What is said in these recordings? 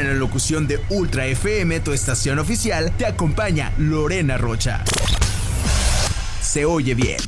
En la locución de Ultra FM, tu estación oficial, te acompaña Lorena Rocha. Se oye bien.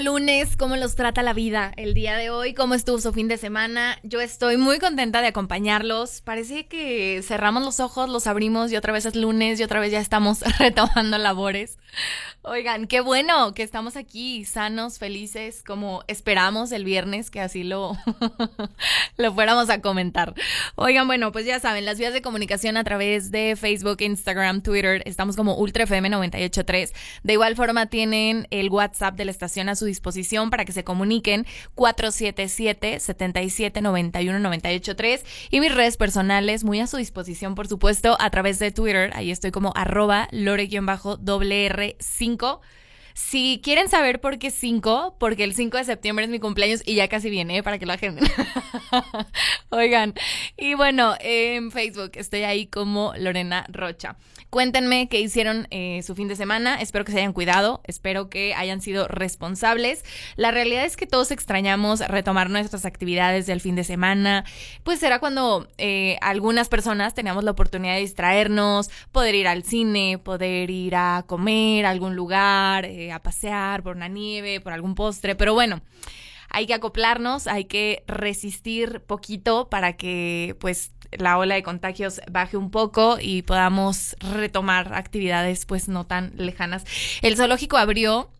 Lunes, ¿cómo los trata la vida el día de hoy? ¿Cómo estuvo su fin de semana? Yo estoy muy contenta de acompañarlos. Parece que cerramos los ojos, los abrimos y otra vez es lunes y otra vez ya estamos retomando labores. Oigan, qué bueno que estamos aquí sanos, felices, como esperamos el viernes, que así lo, lo fuéramos a comentar. Oigan, bueno, pues ya saben, las vías de comunicación a través de Facebook, Instagram, Twitter, estamos como UltraFM983. De igual forma tienen el WhatsApp de la estación a su disposición para que se comuniquen 477-7791-983 y mis redes personales muy a su disposición, por supuesto, a través de Twitter. Ahí estoy como arroba lore-wr5 si quieren saber por qué 5, porque el 5 de septiembre es mi cumpleaños y ya casi viene, ¿eh? para que lo agenden. Oigan, y bueno, en Facebook estoy ahí como Lorena Rocha. Cuéntenme qué hicieron eh, su fin de semana. Espero que se hayan cuidado, espero que hayan sido responsables. La realidad es que todos extrañamos retomar nuestras actividades del fin de semana. Pues será cuando eh, algunas personas teníamos la oportunidad de distraernos, poder ir al cine, poder ir a comer a algún lugar, eh, a pasear por una nieve, por algún postre. Pero bueno hay que acoplarnos, hay que resistir poquito para que pues la ola de contagios baje un poco y podamos retomar actividades pues no tan lejanas. El zoológico abrió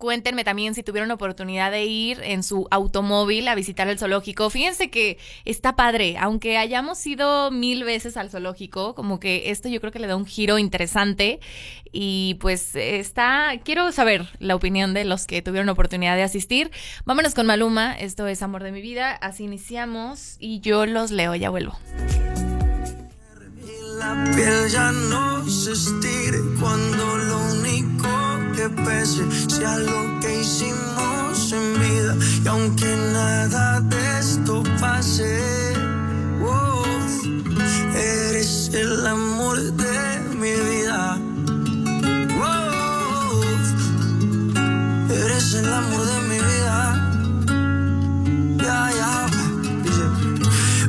Cuéntenme también si tuvieron oportunidad de ir en su automóvil a visitar el zoológico. Fíjense que está padre, aunque hayamos ido mil veces al zoológico, como que esto yo creo que le da un giro interesante y pues está, quiero saber la opinión de los que tuvieron oportunidad de asistir. Vámonos con Maluma, esto es Amor de mi vida, así iniciamos y yo los leo, ya vuelvo. La piel ya no se cuando lo único que pese, sea lo que hicimos en vida. Y aunque nada de esto pase, oh, eres el amor de mi vida. Oh, eres el amor de mi vida. Ya, ya.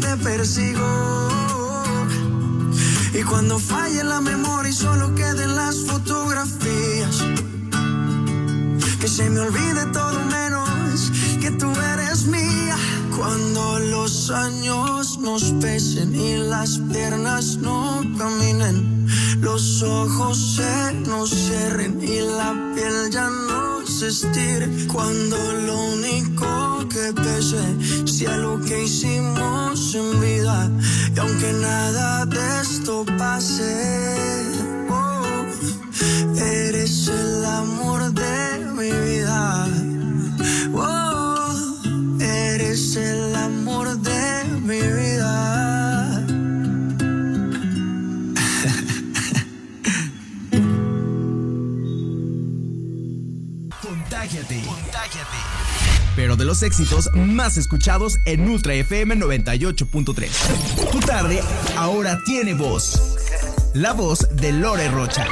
te persigo. Y cuando falle la memoria y solo queden las fotografías. Que se me olvide todo menos que tú eres mía. Cuando los años nos pesen y las piernas no caminen, los ojos se nos cierren y la piel ya no se estire. Cuando lo único que pese sea lo que hicimos en vida. Y aunque nada de esto pase, oh, eres el amor de mi vida. Oh, eres el amor de los éxitos más escuchados en Ultra FM 98.3. Tu tarde ahora tiene voz. La voz de Lore Rocha.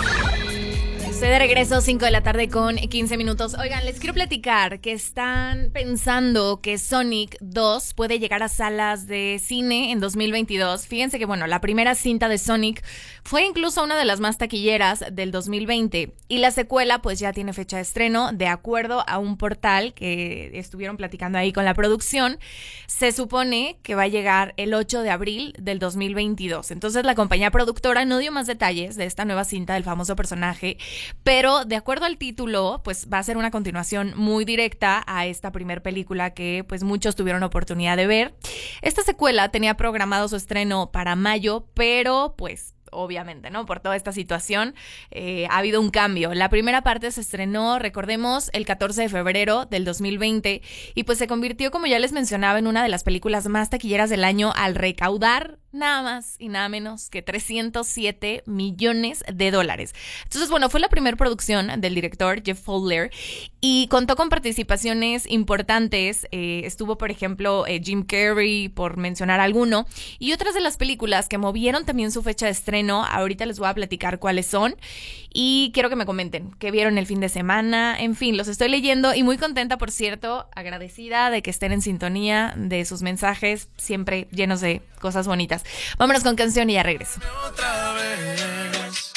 Estoy de regreso, 5 de la tarde con 15 minutos. Oigan, les quiero platicar que están pensando que Sonic 2 puede llegar a salas de cine en 2022. Fíjense que, bueno, la primera cinta de Sonic fue incluso una de las más taquilleras del 2020 y la secuela pues ya tiene fecha de estreno de acuerdo a un portal que estuvieron platicando ahí con la producción. Se supone que va a llegar el 8 de abril del 2022. Entonces la compañía productora no dio más detalles de esta nueva cinta del famoso personaje pero de acuerdo al título, pues va a ser una continuación muy directa a esta primer película que pues muchos tuvieron oportunidad de ver. Esta secuela tenía programado su estreno para mayo, pero pues obviamente, ¿no? Por toda esta situación, eh, ha habido un cambio. La primera parte se estrenó, recordemos, el 14 de febrero del 2020 y pues se convirtió, como ya les mencionaba, en una de las películas más taquilleras del año al recaudar nada más y nada menos que 307 millones de dólares. Entonces, bueno, fue la primera producción del director Jeff Fowler y contó con participaciones importantes. Eh, estuvo, por ejemplo, eh, Jim Carrey, por mencionar alguno, y otras de las películas que movieron también su fecha de estreno. Ahorita les voy a platicar cuáles son y quiero que me comenten qué vieron el fin de semana. En fin, los estoy leyendo y muy contenta, por cierto, agradecida de que estén en sintonía de sus mensajes, siempre llenos de cosas bonitas. Vámonos con canción y ya regreso. Otra vez.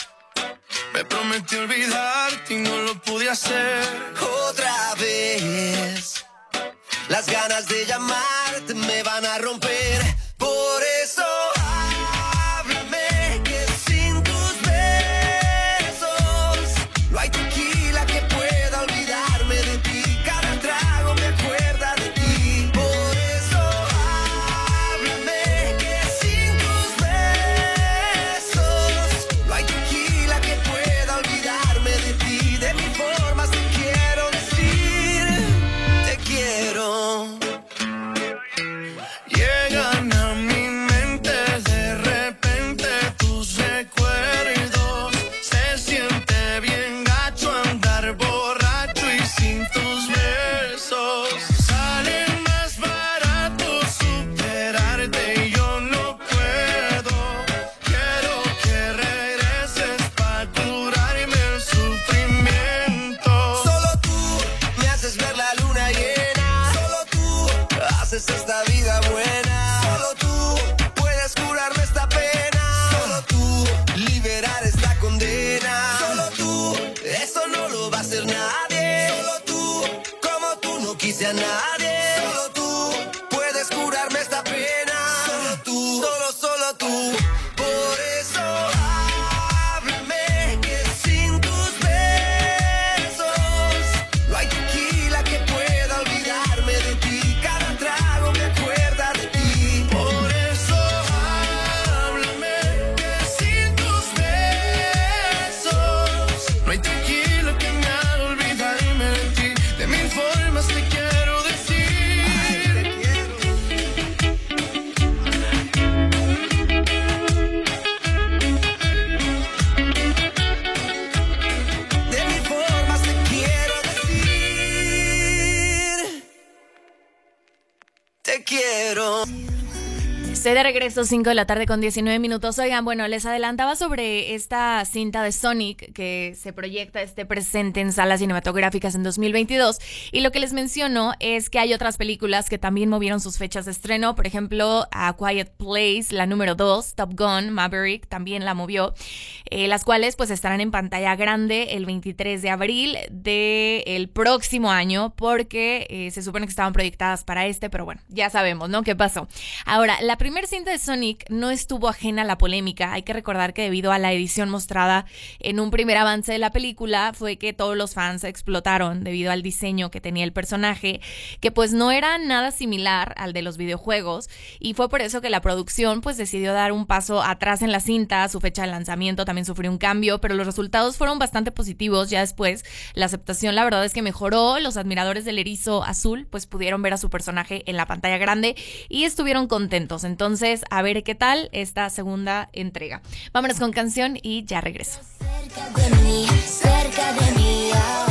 Me prometí olvidarte y no lo pude hacer. otra vez. Las ganas de llamarte me van a romper. Lo va a hacer nadie. Solo tú, como tú no quise a nadie. Solo tú puedes curarme esta pena. Solo tú, solo, solo tú. Estoy de regreso, 5 de la tarde con 19 minutos. Oigan, bueno, les adelantaba sobre esta cinta de Sonic que se proyecta este presente en salas cinematográficas en 2022. Y lo que les menciono es que hay otras películas que también movieron sus fechas de estreno. Por ejemplo, A Quiet Place, la número 2, Top Gun, Maverick, también la movió. eh, las cuales pues estarán en pantalla grande el 23 de abril del próximo año porque eh, se supone que estaban proyectadas para este, pero bueno, ya sabemos, ¿no? ¿Qué pasó? Ahora, la primera cinta de Sonic no estuvo ajena a la polémica. Hay que recordar que debido a la edición mostrada en un primer avance de la película fue que todos los fans explotaron debido al diseño que tenía el personaje, que pues no era nada similar al de los videojuegos y fue por eso que la producción pues decidió dar un paso atrás en la cinta, su fecha de lanzamiento también sufrió un cambio, pero los resultados fueron bastante positivos ya después. La aceptación la verdad es que mejoró, los admiradores del erizo azul pues pudieron ver a su personaje en la pantalla grande y estuvieron contentos. Entonces, a ver qué tal esta segunda entrega. Vámonos con canción y ya regreso. Cerca de mí, cerca de mí ahora.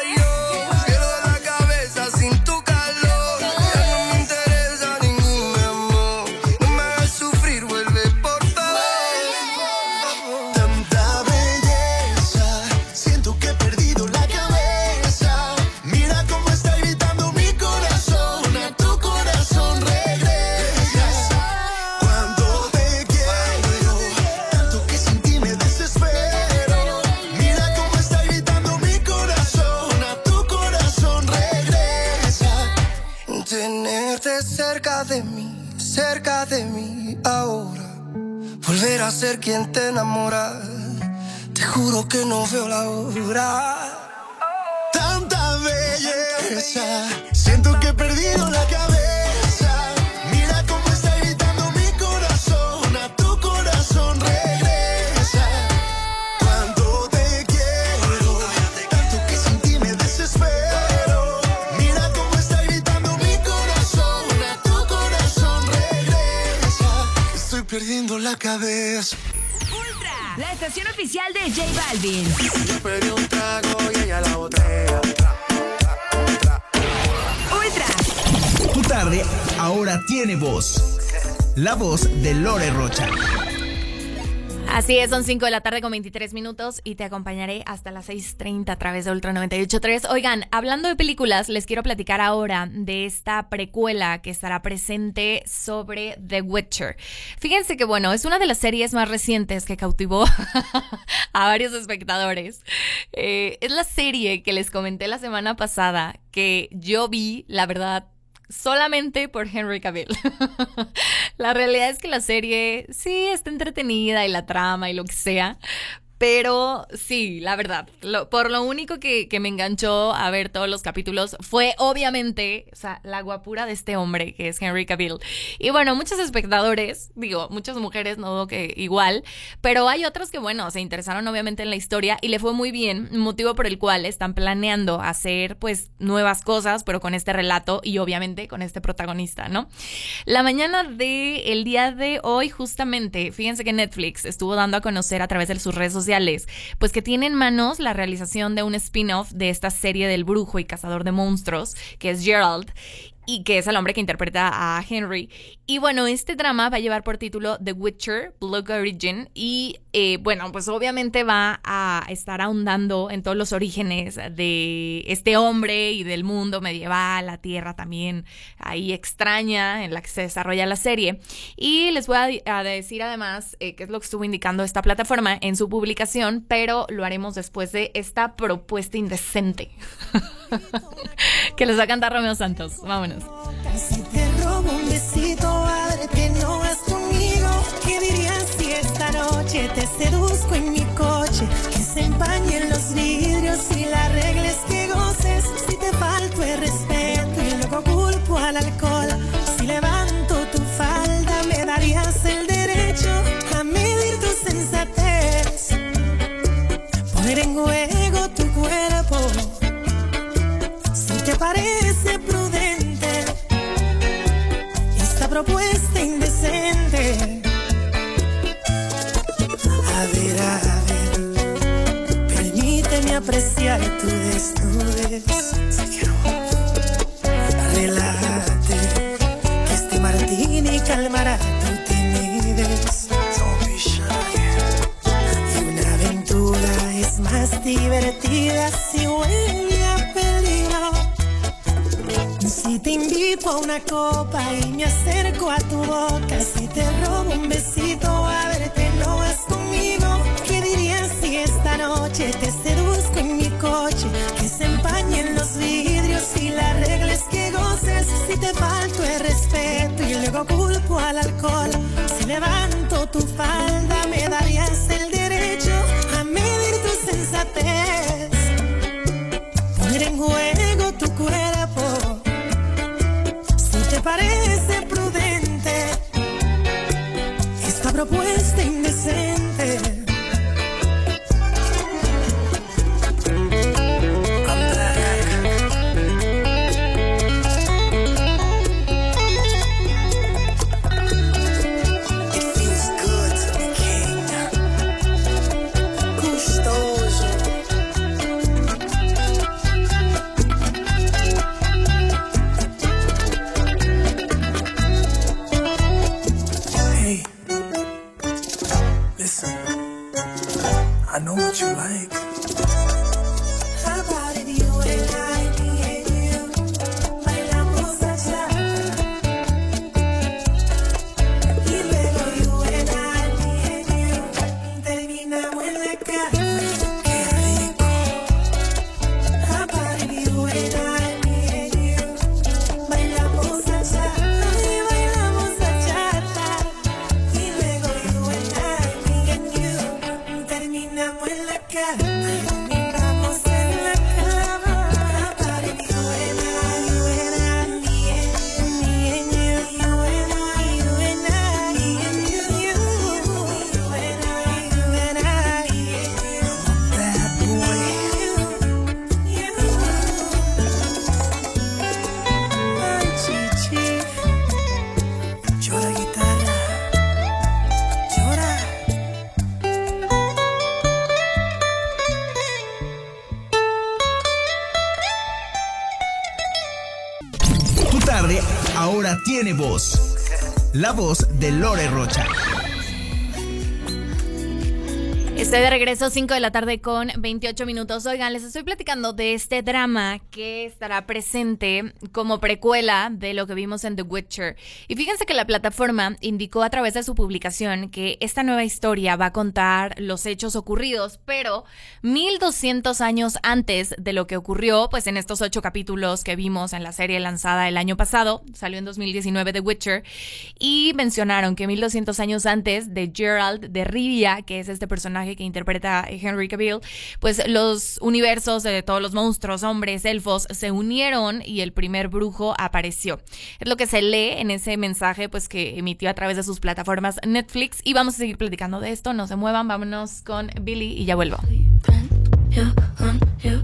Quien te enamora. Te juro que no veo la hora. Tanta belleza, la cabeza. Ultra, la estación oficial de J Balvin. Yo pedí un trago y ella la botella. Ultra, Tu tarde ahora tiene voz. La voz de Lore Rocha. Así es, son 5 de la tarde con 23 minutos y te acompañaré hasta las 6.30 a través de Ultra 98.3. Oigan, hablando de películas, les quiero platicar ahora de esta precuela que estará presente sobre The Witcher. Fíjense que, bueno, es una de las series más recientes que cautivó a varios espectadores. Eh, es la serie que les comenté la semana pasada que yo vi, la verdad, solamente por Henry Cavill. la realidad es que la serie sí está entretenida y la trama y lo que sea, pero sí, la verdad, por lo único que, me enganchó a ver todos los capítulos fue obviamente, o sea, la guapura de este hombre que es Henry Cavill. Y bueno, muchos espectadores, digo, muchas mujeres, no dudo que igual, pero hay otros que, bueno, se interesaron obviamente en la historia y le fue muy bien, motivo por el cual están planeando hacer pues nuevas cosas, pero con este relato y obviamente con este protagonista, ¿no? La mañana del el día de hoy, justamente, fíjense que Netflix estuvo dando a conocer a través de sus redes sociales pues que tiene en manos la realización de un spin-off de esta serie del brujo y cazador de monstruos, que es Gerald y que es el hombre que interpreta a Henry. Y bueno, este drama va a llevar por título The Witcher, Blood Origin, y eh, bueno, pues obviamente va a estar ahondando en todos los orígenes de este hombre y del mundo medieval, la tierra también ahí extraña en la que se desarrolla la serie. Y les voy a, decir además eh, qué es lo que estuvo indicando esta plataforma en su publicación, pero lo haremos después de esta propuesta indecente que les va a cantar Romeo Santos. Vámonos. Te robo un noche te seduzco en voz Regreso, 5 de la tarde con 28 minutos. Oigan, les estoy platicando de este drama que estará presente como precuela de lo que vimos en The Witcher. Y fíjense que la plataforma indicó a través de su publicación que esta nueva historia va a contar los hechos ocurridos, pero 1200 años antes de lo que ocurrió, pues en estos ocho capítulos que vimos en la serie lanzada el año pasado, salió en 2019 The Witcher, y mencionaron que 1200 años antes de Gerald de Rivia, que es este personaje que interpreta Henry Cavill, pues los universos de todos los monstruos, hombres, elfos, se unieron y el primer brujo apareció. Es lo que se lee en ese mensaje pues que emitió a través de sus plataformas Netflix y vamos a seguir platicando de esto, no se muevan, vámonos con Billy y ya vuelvo. On your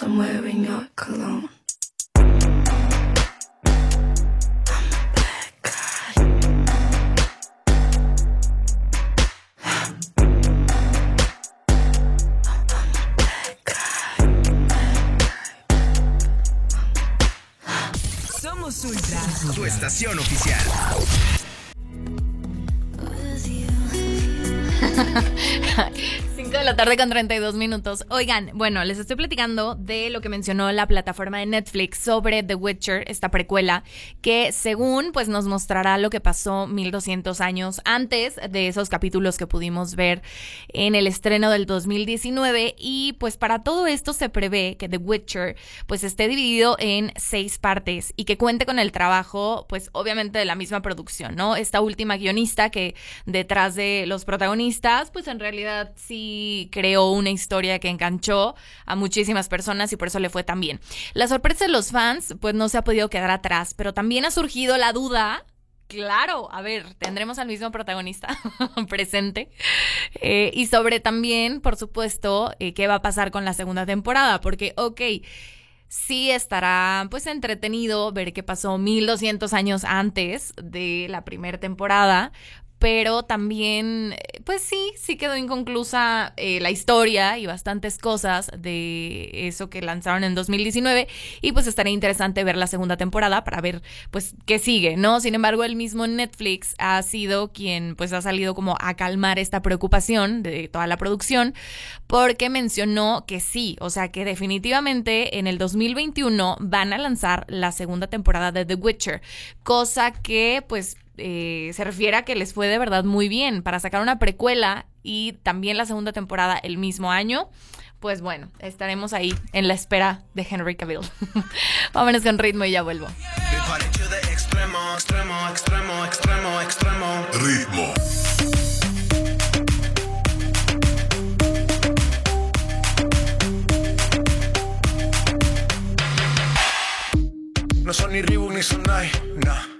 somewhere in your clothes. Tarde con 32 minutos. Oigan, bueno, les estoy platicando de lo que mencionó la plataforma de Netflix sobre The Witcher, esta precuela, que según pues nos mostrará lo que pasó 1200 años antes de esos capítulos que pudimos ver en el estreno del 2019 y pues para todo esto se prevé que The Witcher pues esté dividido en seis partes y que cuente con el trabajo pues obviamente de la misma producción, ¿no? Esta última guionista que detrás de los protagonistas pues en realidad sí creó una historia que enganchó a muchísimas personas y por eso le fue tan bien. La sorpresa de los fans pues no se ha podido quedar atrás, pero también ha surgido la duda Claro, a ver, tendremos al mismo protagonista presente. Eh, y sobre también, por supuesto, eh, qué va a pasar con la segunda temporada. Porque, ok, sí estará pues entretenido ver qué pasó 1200 años antes de la primera temporada. Pero también, eh, pues sí, sí quedó inconclusa eh, la historia y bastantes cosas de eso que lanzaron en 2019 y pues estaría interesante ver la segunda temporada para ver pues qué sigue, ¿no? Sin embargo, el mismo Netflix ha sido quien pues ha salido como a calmar esta preocupación de toda la producción porque mencionó que sí, o sea que definitivamente en el 2021 van a lanzar la segunda temporada de The Witcher, cosa que pues eh, se refiere a que les fue de verdad muy bien para sacar una precuela y también la segunda temporada el mismo año. Pues bueno, estaremos ahí en la espera de Henry Cavill. Vámonos con ritmo y ya vuelvo. extremo, extremo, extremo, extremo, extremo. Ritmo. No son ni Reebok ni Sonai, nah.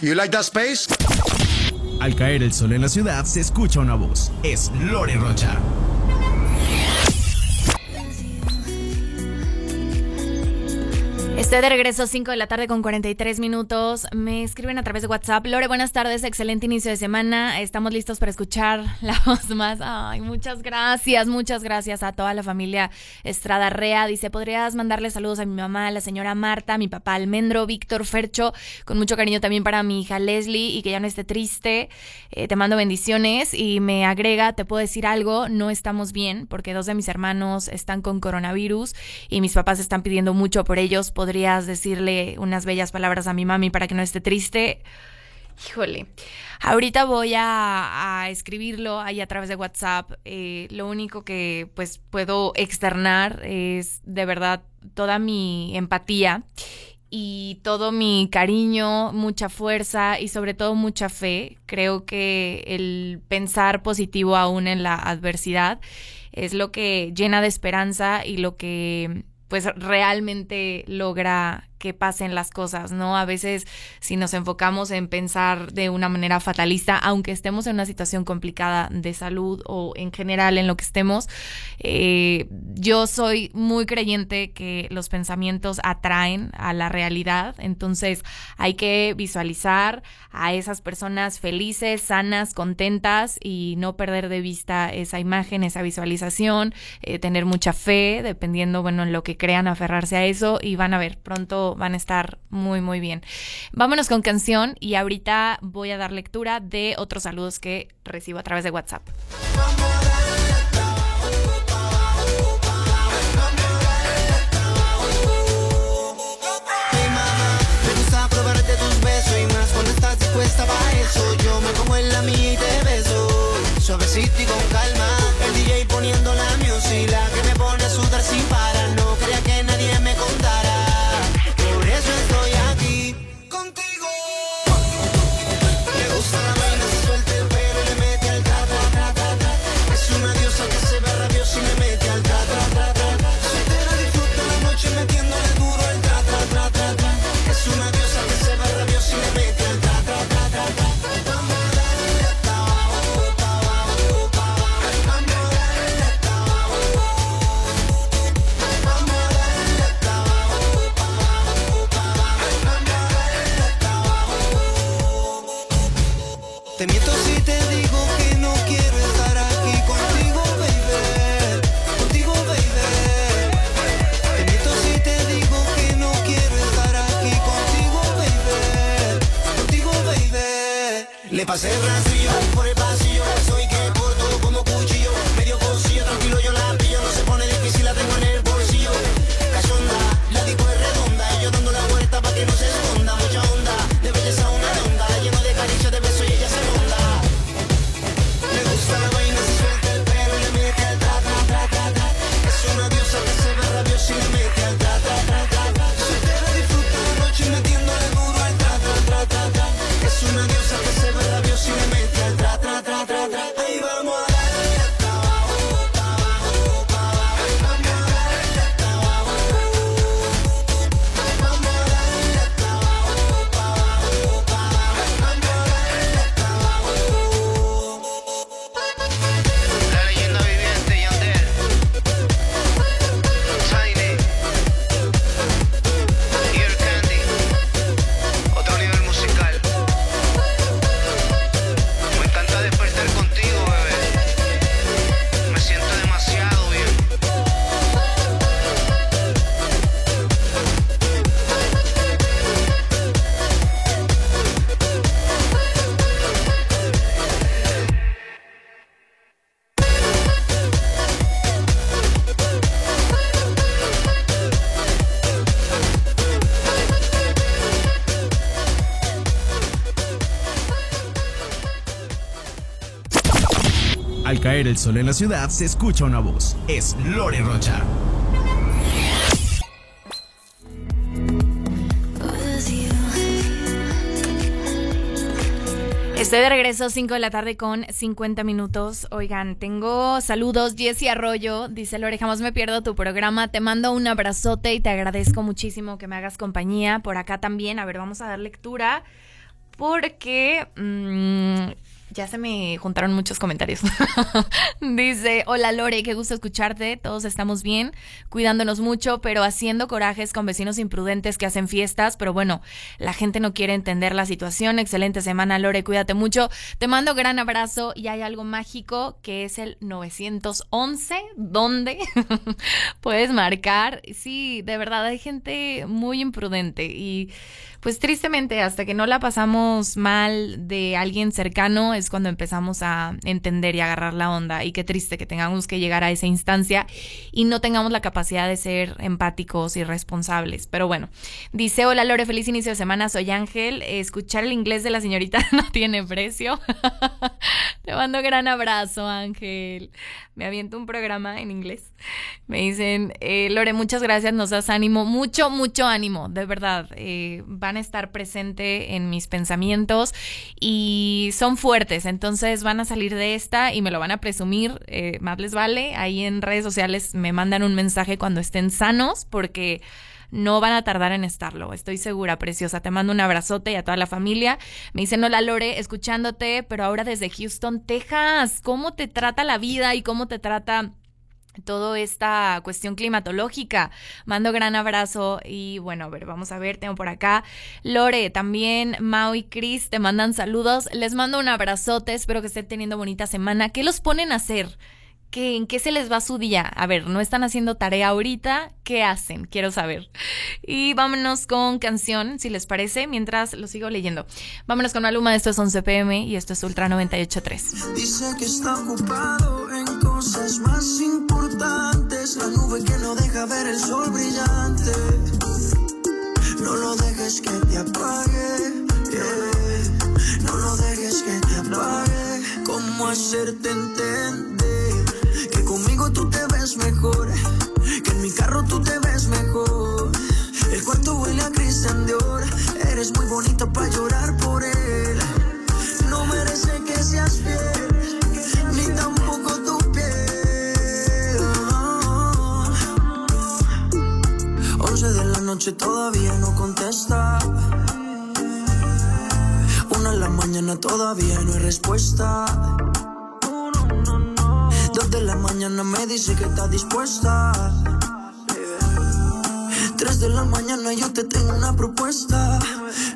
You like that space? Al caer el sol en la ciudad se escucha una voz. Es Lore Rocha. Estoy de regreso 5 de la tarde con 43 minutos. Me escriben a través de WhatsApp. Lore, buenas tardes. Excelente inicio de semana. Estamos listos para escuchar la voz más. Ay, muchas gracias. Muchas gracias a toda la familia Estrada Rea. Dice, ¿podrías mandarle saludos a mi mamá, la señora Marta, a mi papá Almendro, Víctor Fercho? Con mucho cariño también para mi hija Leslie y que ya no esté triste. Eh, te mando bendiciones y me agrega, te puedo decir algo, no estamos bien porque dos de mis hermanos están con coronavirus y mis papás están pidiendo mucho por ellos. ¿Podrías decirle unas bellas palabras a mi mami para que no esté triste? Híjole, ahorita voy a, a escribirlo ahí a través de WhatsApp. Eh, lo único que pues puedo externar es de verdad toda mi empatía y todo mi cariño, mucha fuerza y sobre todo mucha fe. Creo que el pensar positivo aún en la adversidad es lo que llena de esperanza y lo que pues realmente logra que pasen las cosas, ¿no? A veces si nos enfocamos en pensar de una manera fatalista, aunque estemos en una situación complicada de salud o en general en lo que estemos, eh, yo soy muy creyente que los pensamientos atraen a la realidad, entonces hay que visualizar a esas personas felices, sanas, contentas y no perder de vista esa imagen, esa visualización, eh, tener mucha fe, dependiendo, bueno, en lo que crean, aferrarse a eso y van a ver, pronto van a estar muy, muy bien. Vámonos con canción y ahorita voy a dar lectura de otros saludos que recibo a través de WhatsApp. Para eso. Yo me pongo en la mía y te beso, suavecito y con calma. El DJ poniendo la music, la que me pone a sudar sin parar. Te miento si te digo que no quiero estar aquí contigo, baby. Contigo, baby. Te miento si te digo que no quiero estar aquí contigo, baby. Contigo, baby. Le pasé rastrillo caer el sol en la ciudad se escucha una voz. Es Lore Rocha. Estoy de regreso, 5 de la tarde con 50 minutos. Oigan, tengo saludos. Jessy Arroyo dice: Lore, jamás me pierdo tu programa. Te mando un abrazote y te agradezco muchísimo que me hagas compañía. Por acá también. A ver, vamos a dar lectura. Porque mm, ya se me juntaron muchos comentarios. Dice, hola Lore, qué gusto escucharte, todos estamos bien, cuidándonos mucho, pero haciendo corajes con vecinos imprudentes que hacen fiestas, pero bueno, la gente no quiere entender la situación. Excelente semana, Lore, cuídate mucho. Te mando gran abrazo y hay algo mágico que es el 911, donde puedes marcar. Sí, de verdad, hay gente muy imprudente y pues tristemente hasta que no la pasamos mal de alguien cercano es cuando empezamos a entender y agarrar la onda y qué triste que tengamos que llegar a esa instancia y no tengamos la capacidad de ser empáticos y responsables. Pero bueno, dice, hola Lore, feliz inicio de semana, soy Ángel, escuchar el inglés de la señorita no tiene precio. Te mando gran abrazo Ángel. Me aviento un programa en inglés. Me dicen, eh, Lore, muchas gracias, nos das ánimo, mucho, mucho ánimo, de verdad. Eh, van a estar presente en mis pensamientos y son fuertes, entonces van a salir de esta y me lo van a presumir, eh, más les vale. Ahí en redes sociales me mandan un mensaje cuando estén sanos porque no van a tardar en estarlo, estoy segura, preciosa. Te mando un abrazote y a toda la familia. Me dicen, hola Lore, escuchándote, pero ahora desde Houston, Texas. ¿Cómo te trata la vida y cómo te trata toda esta cuestión climatológica. Mando gran abrazo y bueno, a ver, vamos a ver, tengo por acá Lore, también Mau y Chris te mandan saludos. Les mando un abrazote, espero que estén teniendo bonita semana. ¿Qué los ponen a hacer? ¿Qué, ¿En qué se les va su día? A ver, ¿no están haciendo tarea ahorita? ¿Qué hacen? Quiero saber. Y vámonos con canción, si les parece, mientras lo sigo leyendo. Vámonos con Maluma, esto es 11 pm y esto es Ultra 98.3. Dice que está ocupado que no deja ver el sol brillante. No lo dejes que te apague. No lo dejes que te apague. ¿Cómo hacerte entender? Que conmigo tú te ves mejor. Que en mi carro tú te ves mejor. El cuarto huele a Christian Dior. Eres muy bonito para llorar por él. No merece que seas fiel, noche todavía no contesta. Una de la mañana todavía no hay respuesta. Dos de la mañana me dice que está dispuesta. Tres de la mañana yo te tengo una propuesta.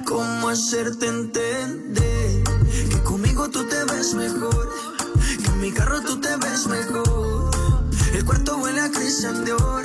¿Cómo hacerte entender? Que conmigo tú te ves mejor. Que en mi carro tú te ves mejor. El cuarto huele a Christian Dior.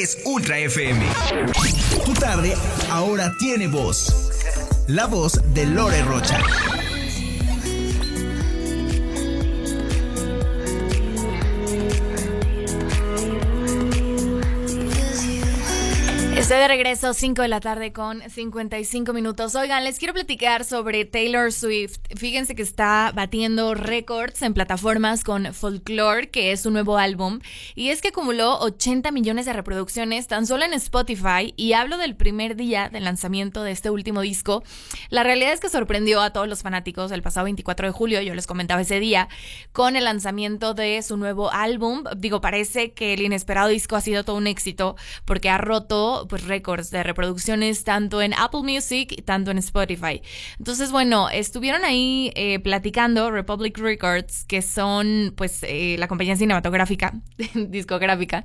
Es Ultra FM. Tu tarde ahora tiene voz. La voz de Lore Rocha. Estoy de regreso, 5 de la tarde con 55 minutos. Oigan, les quiero platicar sobre Taylor Swift. Fíjense que está batiendo récords en plataformas con Folklore, que es su nuevo álbum. Y es que acumuló 80 millones de reproducciones tan solo en Spotify. Y hablo del primer día del lanzamiento de este último disco. La realidad es que sorprendió a todos los fanáticos el pasado 24 de julio, yo les comentaba ese día, con el lanzamiento de su nuevo álbum. Digo, parece que el inesperado disco ha sido todo un éxito porque ha roto pues récords de reproducciones tanto en Apple Music tanto en Spotify. Entonces, bueno, estuvieron ahí eh, platicando Republic Records, que son pues eh, la compañía cinematográfica, discográfica,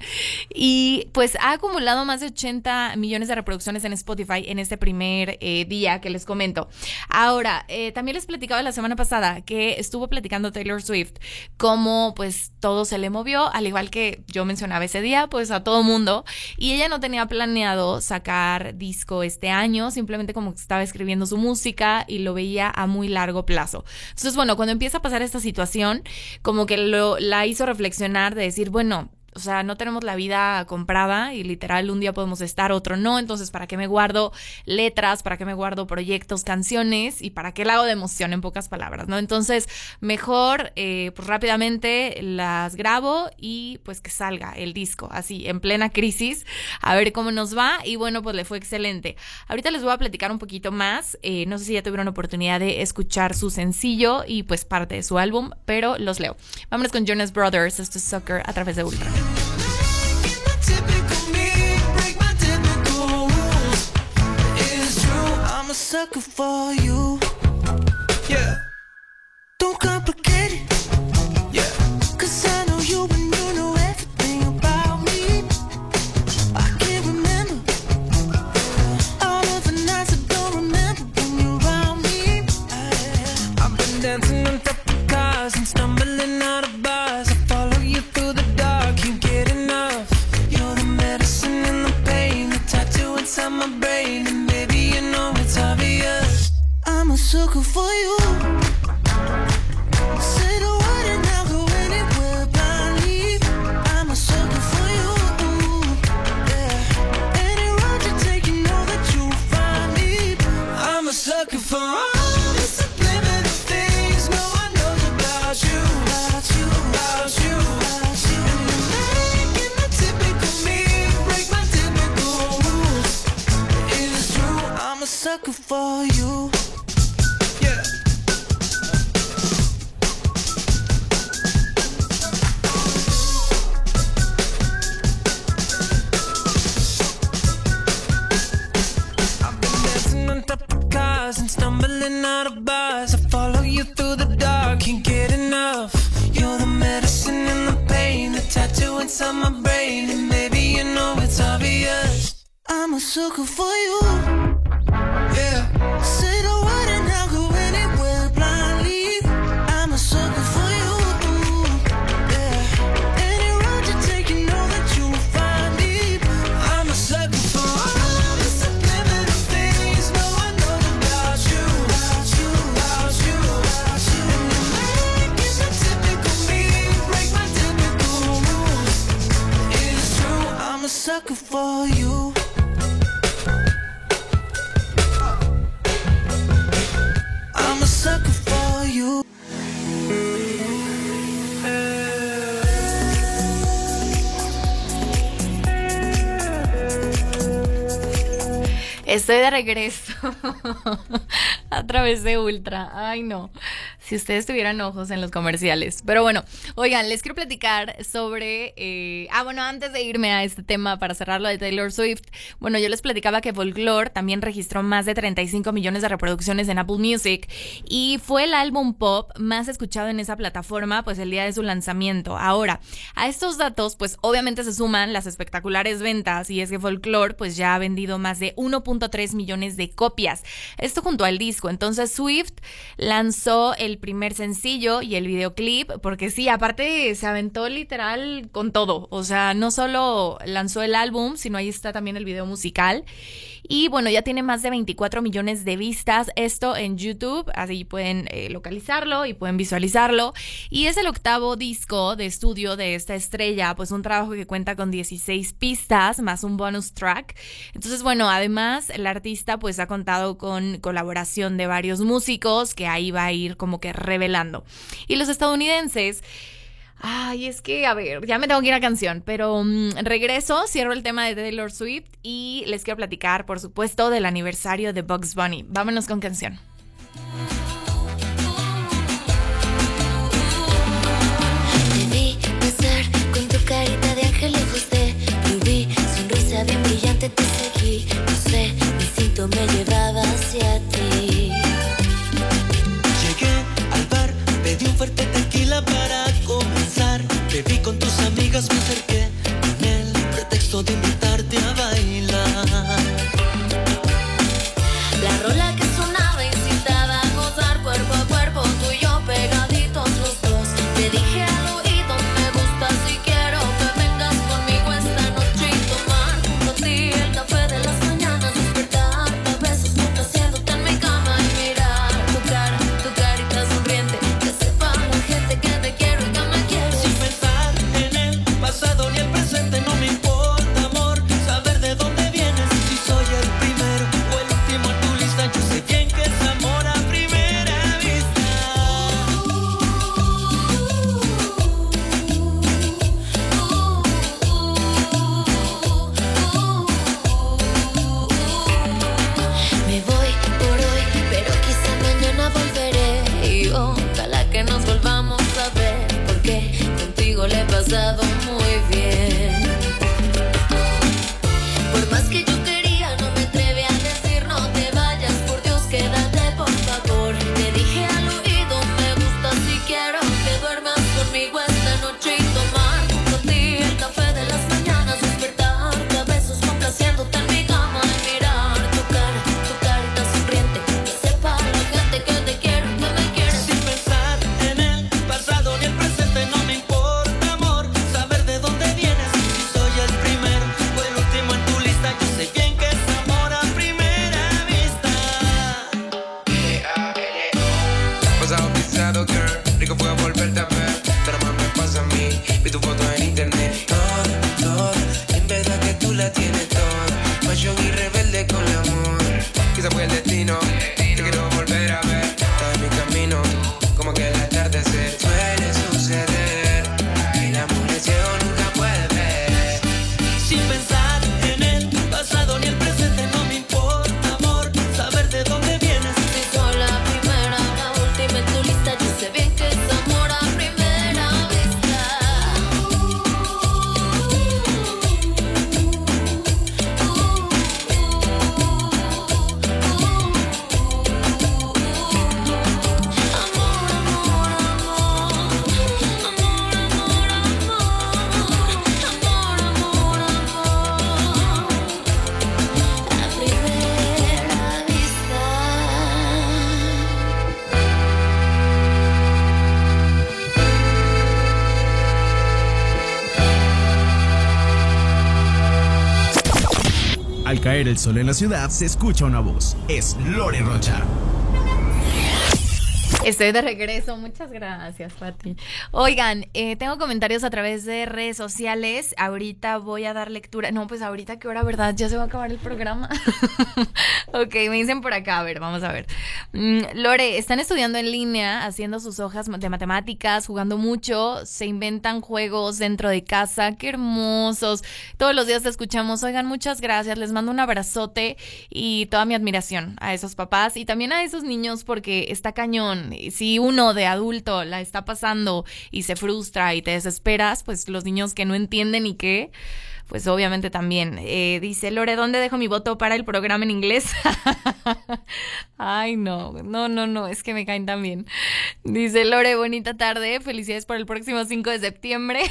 y pues ha acumulado más de 80 millones de reproducciones en Spotify en este primer eh, día que les comento. Ahora, también les platicaba la semana pasada que estuvo platicando Taylor Swift cómo pues todo se le movió, al igual que yo mencionaba ese día, pues a todo mundo, y ella no tenía planeado sacar disco este año, simplemente como que estaba escribiendo su música y lo veía a muy largo plazo. Entonces, bueno, cuando empieza a pasar esta situación, como que lo, la hizo reflexionar de decir, bueno, o sea, no tenemos la vida comprada y literal un día podemos estar, otro no. Entonces, ¿para qué me guardo letras? ¿Para qué me guardo proyectos, canciones? ¿Y para qué la hago de emoción en pocas palabras? ¿no? Entonces, mejor eh, pues rápidamente las grabo y pues que salga el disco, así, en plena crisis, a ver cómo nos va. Y bueno, pues le fue excelente. Ahorita les voy a platicar un poquito más. eh, no sé si ya tuvieron oportunidad de escuchar su sencillo y pues parte de su álbum, pero los leo. Vámonos con Jonas Brothers, esto es a través de Ultra. Sucker for you. Yeah. Don't complicate it. Regreso a través de Ultra. Ay, no. Si ustedes tuvieran ojos en los comerciales. Pero bueno, oigan, les quiero platicar sobre... eh, ah, bueno, antes de irme a este tema para cerrarlo de Taylor Swift, bueno, yo les platicaba que Folklore también registró más de 35 millones de reproducciones en Apple Music y fue el álbum pop más escuchado en esa plataforma pues el día de su lanzamiento. Ahora, a estos datos pues obviamente se suman las espectaculares ventas y es que Folklore pues ya ha vendido más de 1.3 millones de copias. Esto junto al disco. Entonces Swift lanzó el primer sencillo y el videoclip porque sí, aparte se aventó literal con todo. O sea, no solo lanzó el álbum, sino ahí está también el video musical. Y bueno, ya tiene más de 24 millones de vistas esto en YouTube, así pueden eh, localizarlo y pueden visualizarlo. Y es el octavo disco de estudio de esta estrella, pues un trabajo que cuenta con 16 pistas más un bonus track. Entonces, bueno, además el artista pues ha contado con colaboración de varios músicos que ahí va a ir como que revelando. Y los estadounidenses... Ay, es que, a ver, ya me tengo que ir a canción, pero mm, regreso, cierro el tema de Taylor Swift y les quiero platicar, por supuesto, del aniversario de Bugs Bunny. Vámonos con canción. Te vi besar con tu carita de ángel lejos de rubí, sonrisa bien brillante te seguí, no sé, mi instinto me llevaba hacia ti. Llegué al bar, pedí un fuerte tequila para comenzar. Bebí con tus amigas, me acerqué con el pretexto de invitarte caer el sol en la ciudad se escucha una voz. Es Lore Rocha. Estoy de regreso, muchas gracias, Pati. Oigan, eh, tengo comentarios a través de redes sociales. Ahorita voy a dar lectura. No, pues ahorita qué hora, ¿verdad? Ya se va a acabar el programa. ok, me dicen por acá, a ver, vamos a ver. Mm, Lore, están estudiando en línea, haciendo sus hojas de matemáticas, jugando mucho, se inventan juegos dentro de casa, qué hermosos. Todos los días te escuchamos. Oigan, muchas gracias. Les mando un abrazote y toda mi admiración a esos papás y también a esos niños porque está cañón. Si uno de adulto la está pasando y se frustra y te desesperas, pues los niños que no entienden y qué, pues obviamente también. Eh, dice Lore, ¿dónde dejo mi voto para el programa en inglés? Ay, no, no, no, no, es que me caen tan bien. Dice Lore, bonita tarde, felicidades por el próximo 5 de septiembre.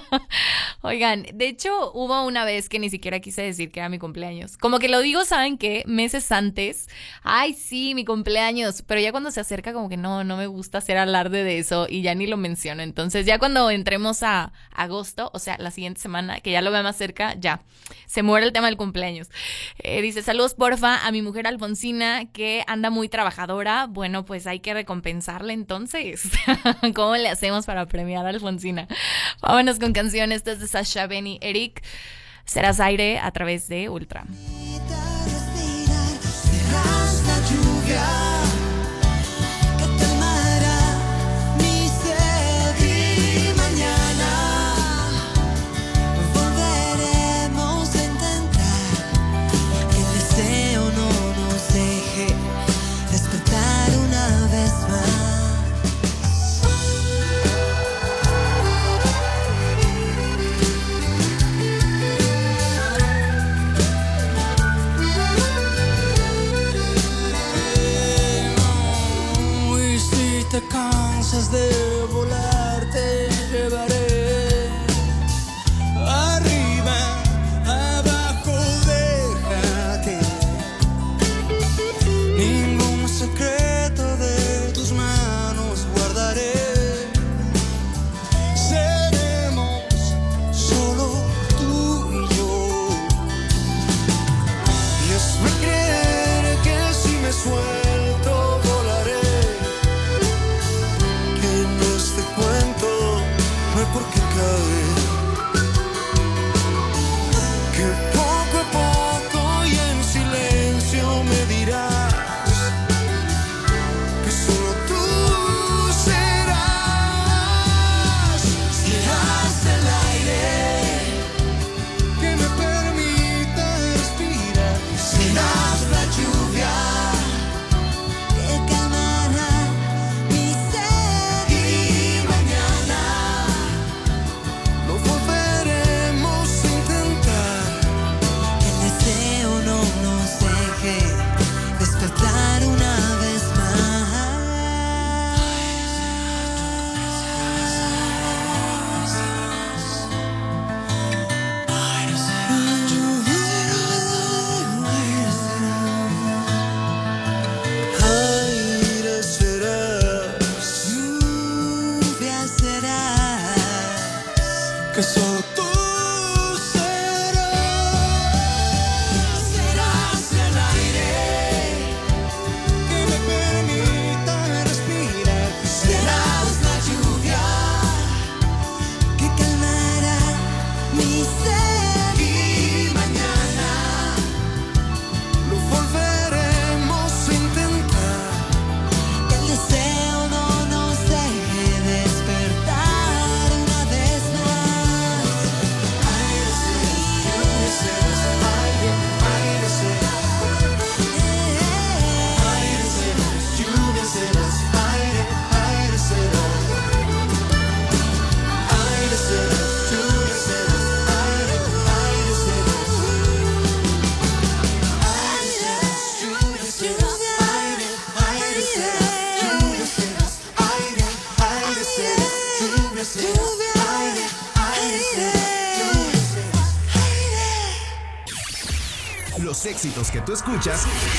Oigan, de hecho hubo una vez que ni siquiera quise decir que era mi cumpleaños. Como que lo digo, ¿saben qué? Meses antes. Ay, sí, mi cumpleaños. Pero ya cuando se acerca como que no, no me gusta hacer alarde de eso y ya ni lo menciono. Entonces ya cuando entremos a agosto, o sea, la siguiente semana, que ya lo vea más cerca, ya, se muere el tema del cumpleaños. Eh, dice, saludos porfa a mi mujer Alfonsina que anda muy trabajadora. Bueno, pues hay que recompensarle entonces. ¿Cómo le hacemos para premiar a Alfonsina? Vámonos con canciones. Esta es de Sasha, Benny, Eric. Serás aire a través de Ultra.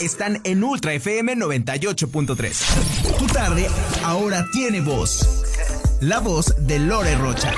Están en Ultra FM 98.3. Tu tarde ahora tiene voz. La voz de Lore Rocha.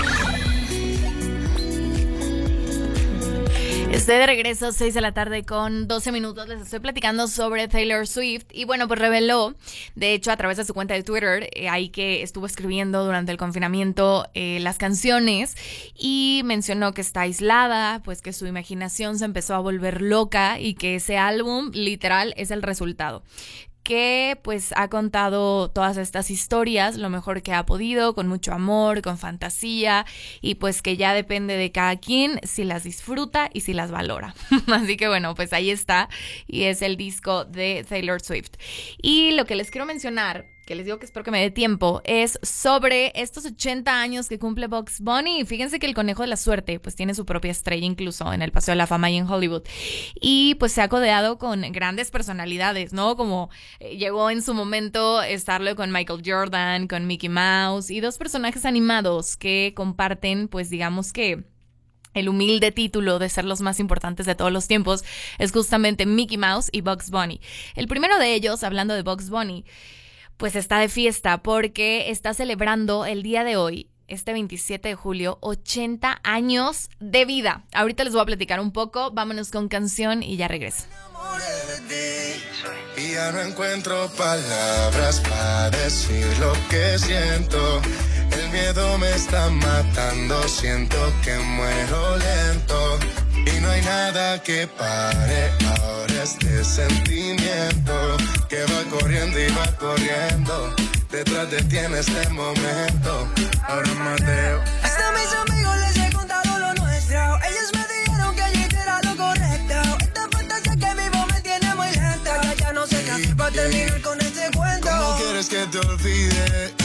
Estoy de regreso, 6 de la tarde con 12 minutos. Les estoy platicando sobre Taylor Swift. Y bueno, pues reveló, de hecho, a través de su cuenta de Twitter, eh, ahí que estuvo escribiendo durante el confinamiento eh, las canciones. Y mencionó que está aislada, pues que su imaginación se empezó a volver loca y que ese álbum, literal, es el resultado que pues ha contado todas estas historias lo mejor que ha podido, con mucho amor, con fantasía y pues que ya depende de cada quien si las disfruta y si las valora. Así que bueno, pues ahí está y es el disco de Taylor Swift. Y lo que les quiero mencionar que les digo que espero que me dé tiempo, es sobre estos 80 años que cumple Bugs Bunny. Fíjense que el conejo de la suerte, pues tiene su propia estrella incluso en el Paseo de la Fama y en Hollywood. Y pues se ha codeado con grandes personalidades, ¿no? Como eh, llegó en su momento estarlo con Michael Jordan, con Mickey Mouse y dos personajes animados que comparten, pues digamos que el humilde título de ser los más importantes de todos los tiempos es justamente Mickey Mouse y Bugs Bunny. El primero de ellos, hablando de Bugs Bunny, pues está de fiesta porque está celebrando el día de hoy, este 27 de julio, 80 años de vida. Ahorita les voy a platicar un poco, vámonos con canción y ya regreso. Y ya no encuentro palabras para decir lo que siento. El miedo me está matando, siento que muero lento. Y no hay nada que pare ahora este sentimiento que va corriendo y va corriendo. Detrás de ti en este momento. Ahora Mateo. Hasta mis amigos les he contado lo nuestro. Ellos me dijeron que allí era lo correcto. Esta fantasía que vivo me tiene muy lenta. Ya, ya no sé qué hacer para terminar con este cuento. ¿Cómo quieres que te olvide?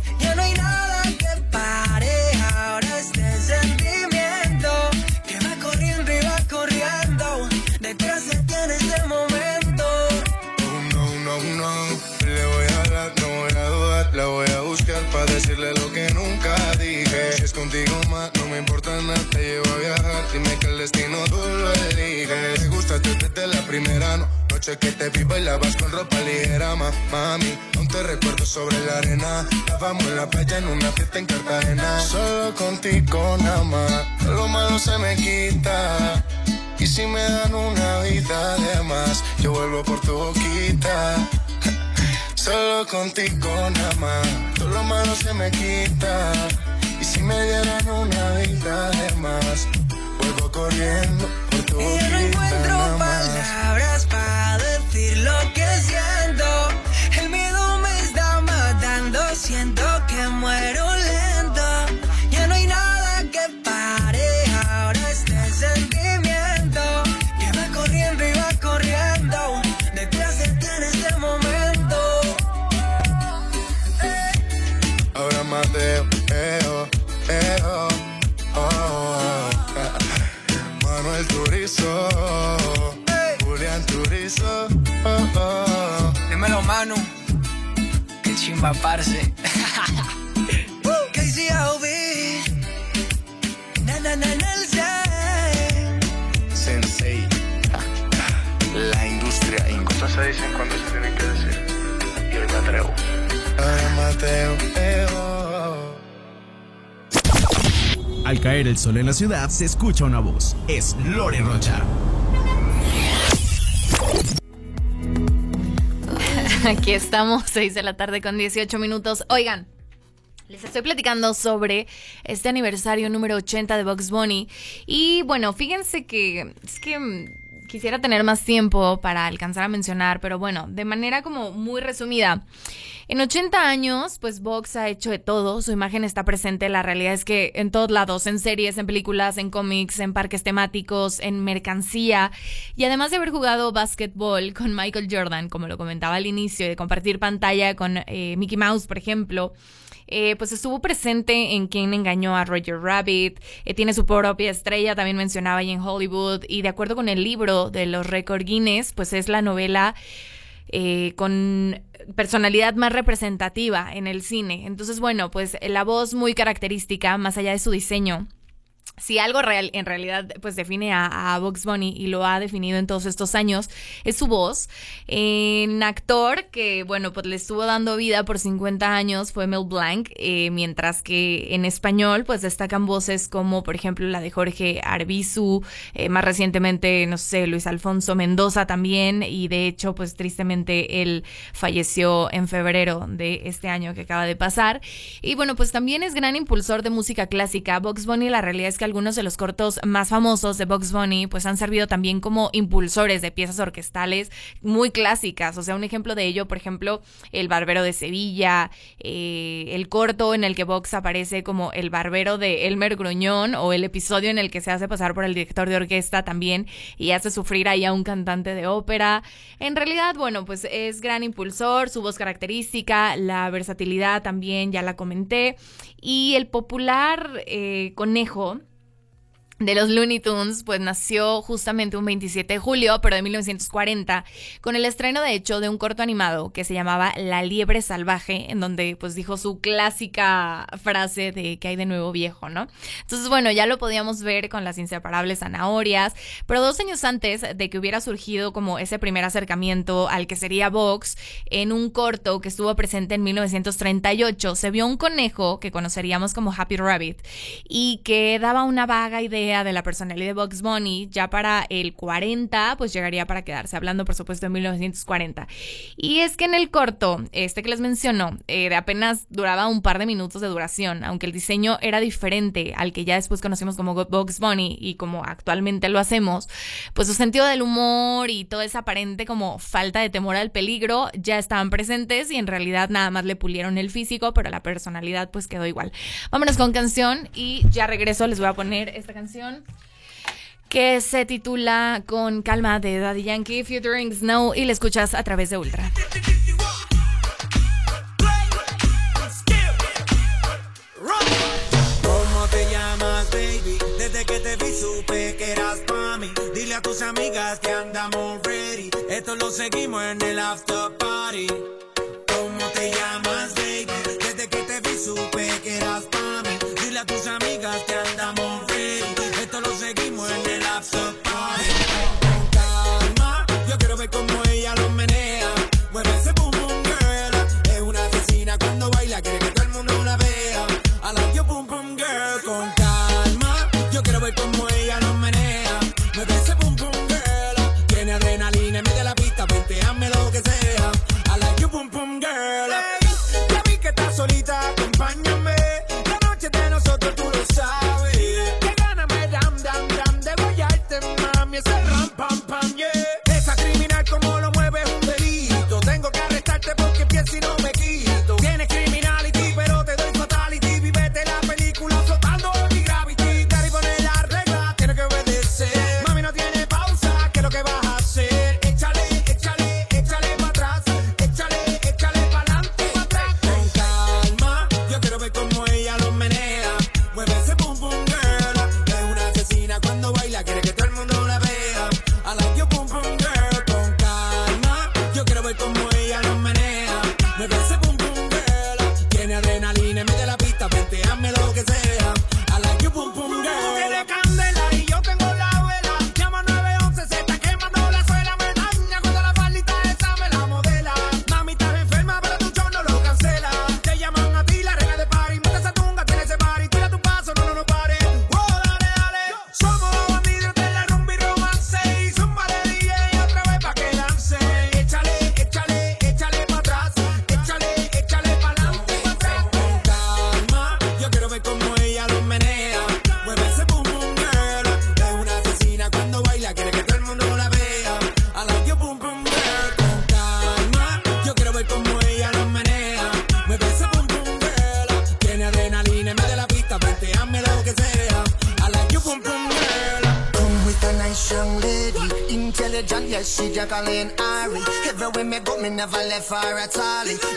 Contigo más, no me importa nada. Te llevo a viajar. Dime que el destino tú lo eliges. Te gusta desde la primera no- noche que te vi bailabas con ropa ligera, ma- mami. Aún te recuerdo sobre la arena. Estábamos en la playa en una fiesta en Cartagena. Solo contigo nada más. Lo malo se me quita. Y si me dan una vida de más, yo vuelvo por tu boquita. Solo contigo nada más, todo lo malo se me quita. Me dieran una vida de más, vuelvo corriendo por tu Y ya no encuentro Nelson. Sensei, la industria. Cosas se dicen cuando se tienen que decir. Y hoy me atrevo. Al caer el sol en la ciudad, se escucha una voz. Es Lore Rocha. Aquí estamos, 6 de la tarde con 18 minutos. Oigan, les estoy platicando sobre este aniversario número 80 de Bugs Bunny. Y bueno, fíjense que es que mm, Quisiera tener más tiempo para alcanzar a mencionar, pero bueno, de manera como muy resumida. En 80 años, pues Vox ha hecho de todo, su imagen está presente, la realidad es que en todos lados, en series, en películas, en cómics, en parques temáticos, en mercancía, y además de haber jugado básquetbol con Michael Jordan, como lo comentaba al inicio, y de compartir pantalla con eh, Mickey Mouse, por ejemplo, eh, pues estuvo presente en Quien engañó a Roger Rabbit, eh, tiene su propia estrella, también mencionaba ahí en Hollywood, y de acuerdo con el libro de los récord Guinness, pues es la novela eh, con personalidad más representativa en el cine. Entonces, bueno, pues la voz muy característica, más allá de su diseño. Si algo real, en realidad pues define a, a Bugs Bunny y lo ha definido en todos estos años, es su voz. En actor, que bueno, pues le estuvo dando vida por 50 años, fue Mel Blanc, eh, mientras que en español pues destacan voces como por ejemplo la de Jorge Arbizu, eh, más recientemente, no sé, Luis Alfonso Mendoza también, y de hecho pues tristemente él falleció en febrero de este año que acaba de pasar. Y bueno, pues también es gran impulsor de música clásica. Bugs Bunny la realidad es que algunos de los cortos más famosos de Bugs Bunny pues han servido también como impulsores de piezas orquestales muy clásicas. O sea, un ejemplo de ello, por ejemplo, El Barbero de Sevilla, eh, el corto en el que Bugs aparece como el barbero de Elmer Gruñón o el episodio en el que se hace pasar por el director de orquesta también y hace sufrir ahí a un cantante de ópera. En realidad, bueno, pues es gran impulsor, su voz característica, la versatilidad también, ya la comenté, y el popular eh, conejo de los Looney Tunes, pues nació justamente un 27 de julio, pero de 1940, con el estreno de hecho de un corto animado que se llamaba La liebre salvaje, en donde pues dijo su clásica frase de que hay de nuevo viejo, ¿no? Entonces, bueno, ya lo podíamos ver con las inseparables zanahorias, pero dos años antes de que hubiera surgido como ese primer acercamiento al que sería Vox, en un corto que estuvo presente en 1938, se vio un conejo que conoceríamos como Happy Rabbit y que daba una vaga idea de la personalidad de Bugs Bunny, ya para el 40, pues llegaría para quedarse, hablando por supuesto de 1940. Y es que en el corto, este que les menciono, eh, de apenas duraba un par de minutos de duración, aunque el diseño era diferente al que ya después conocimos como Bugs Bunny y como actualmente lo hacemos, pues su sentido del humor y toda esa aparente como falta de temor al peligro ya estaban presentes y en realidad nada más le pulieron el físico, pero la personalidad pues quedó igual. Vámonos con canción y ya regreso, les voy a poner esta canción que se titula Con calma de Daddy Yankee featuring Snow y la escuchas a través de Ultra. ¿Cómo te llamas, baby? Desde que te vi supe que eras pa' mí. Dile a tus amigas que andamos ready. Esto lo seguimos en el after party. ¿Cómo te llamas, baby? Desde que te vi supe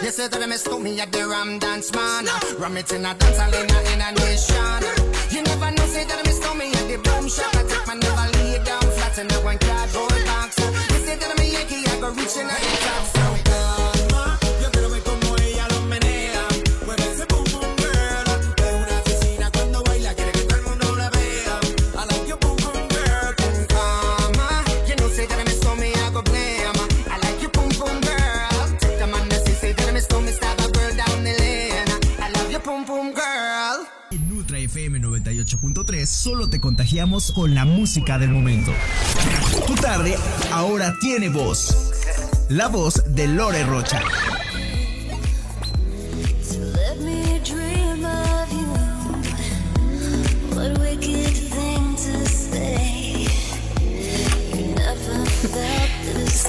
You say to them, stole me at the Ram Dance Man. Ram it in a dance hall in a, in a nation. You never know, say that me stole me at the boom shop. I take my never lay down flat in a one cardboard box. You say that me Yankee, I go reaching out the top. 98.3 solo te contagiamos con la música del momento. Tu tarde ahora tiene voz. La voz de Lore Rocha.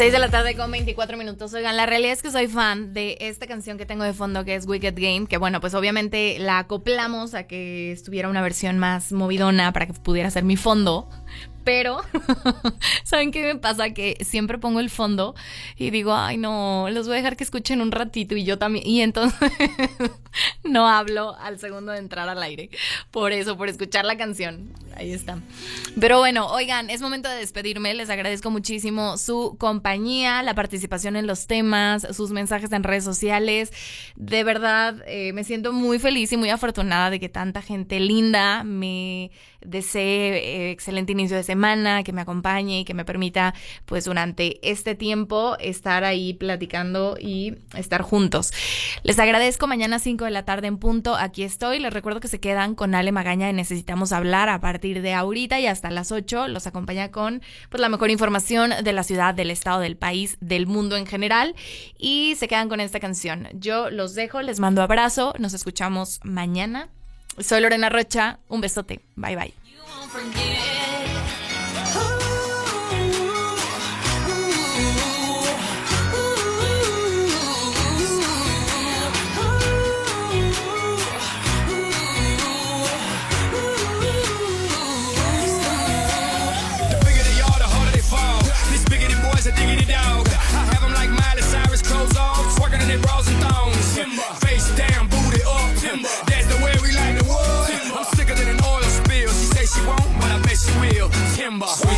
6 de la tarde con 24 minutos. Oigan, la realidad es que soy fan de esta canción que tengo de fondo que es Wicked Game, que bueno, pues obviamente la acoplamos a que estuviera una versión más movidona para que pudiera ser mi fondo. Pero, ¿saben qué me pasa? Que siempre pongo el fondo y digo, ay no, los voy a dejar que escuchen un ratito y yo también. Y entonces no hablo al segundo de entrar al aire. Por eso, por escuchar la canción. Ahí está. Pero bueno, oigan, es momento de despedirme. Les agradezco muchísimo su compañía, la participación en los temas, sus mensajes en redes sociales. De verdad, eh, me siento muy feliz y muy afortunada de que tanta gente linda me desee eh, excelente inicio de semana, que me acompañe y que me permita, pues durante este tiempo, estar ahí platicando y estar juntos. Les agradezco mañana 5 de la tarde en punto. Aquí estoy. Les recuerdo que se quedan con Ale Magaña de Necesitamos Hablar a partir de ahorita y hasta las 8. Los acompaña con pues, la mejor información de la ciudad, del estado, del país, del mundo en general. Y se quedan con esta canción. Yo los dejo, les mando abrazo. Nos escuchamos mañana. Soy Lorena Rocha. Un besote. Bye bye. number.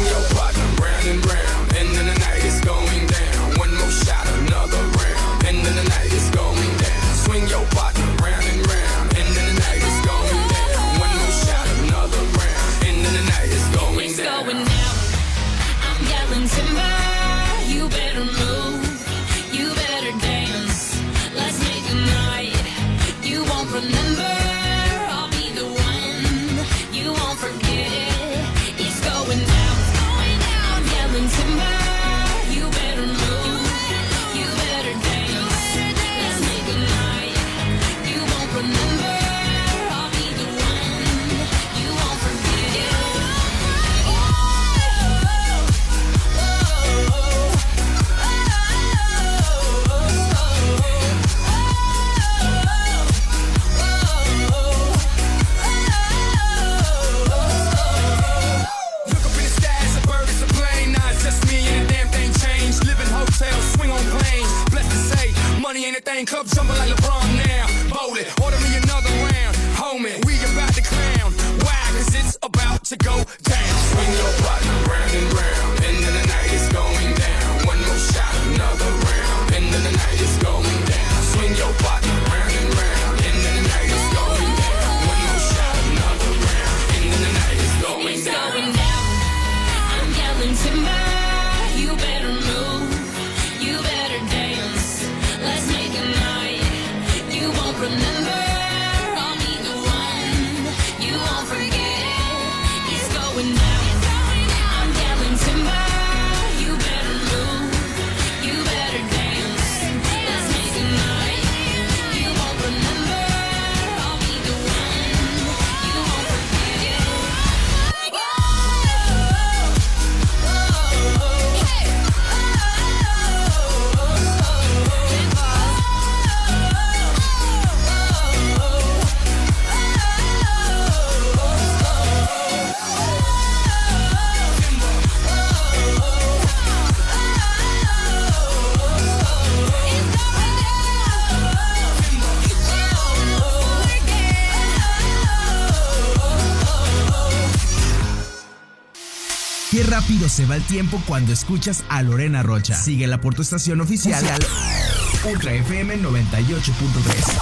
Se va el tiempo cuando escuchas a Lorena Rocha. Síguela por tu estación oficial Ultra FM 98.3.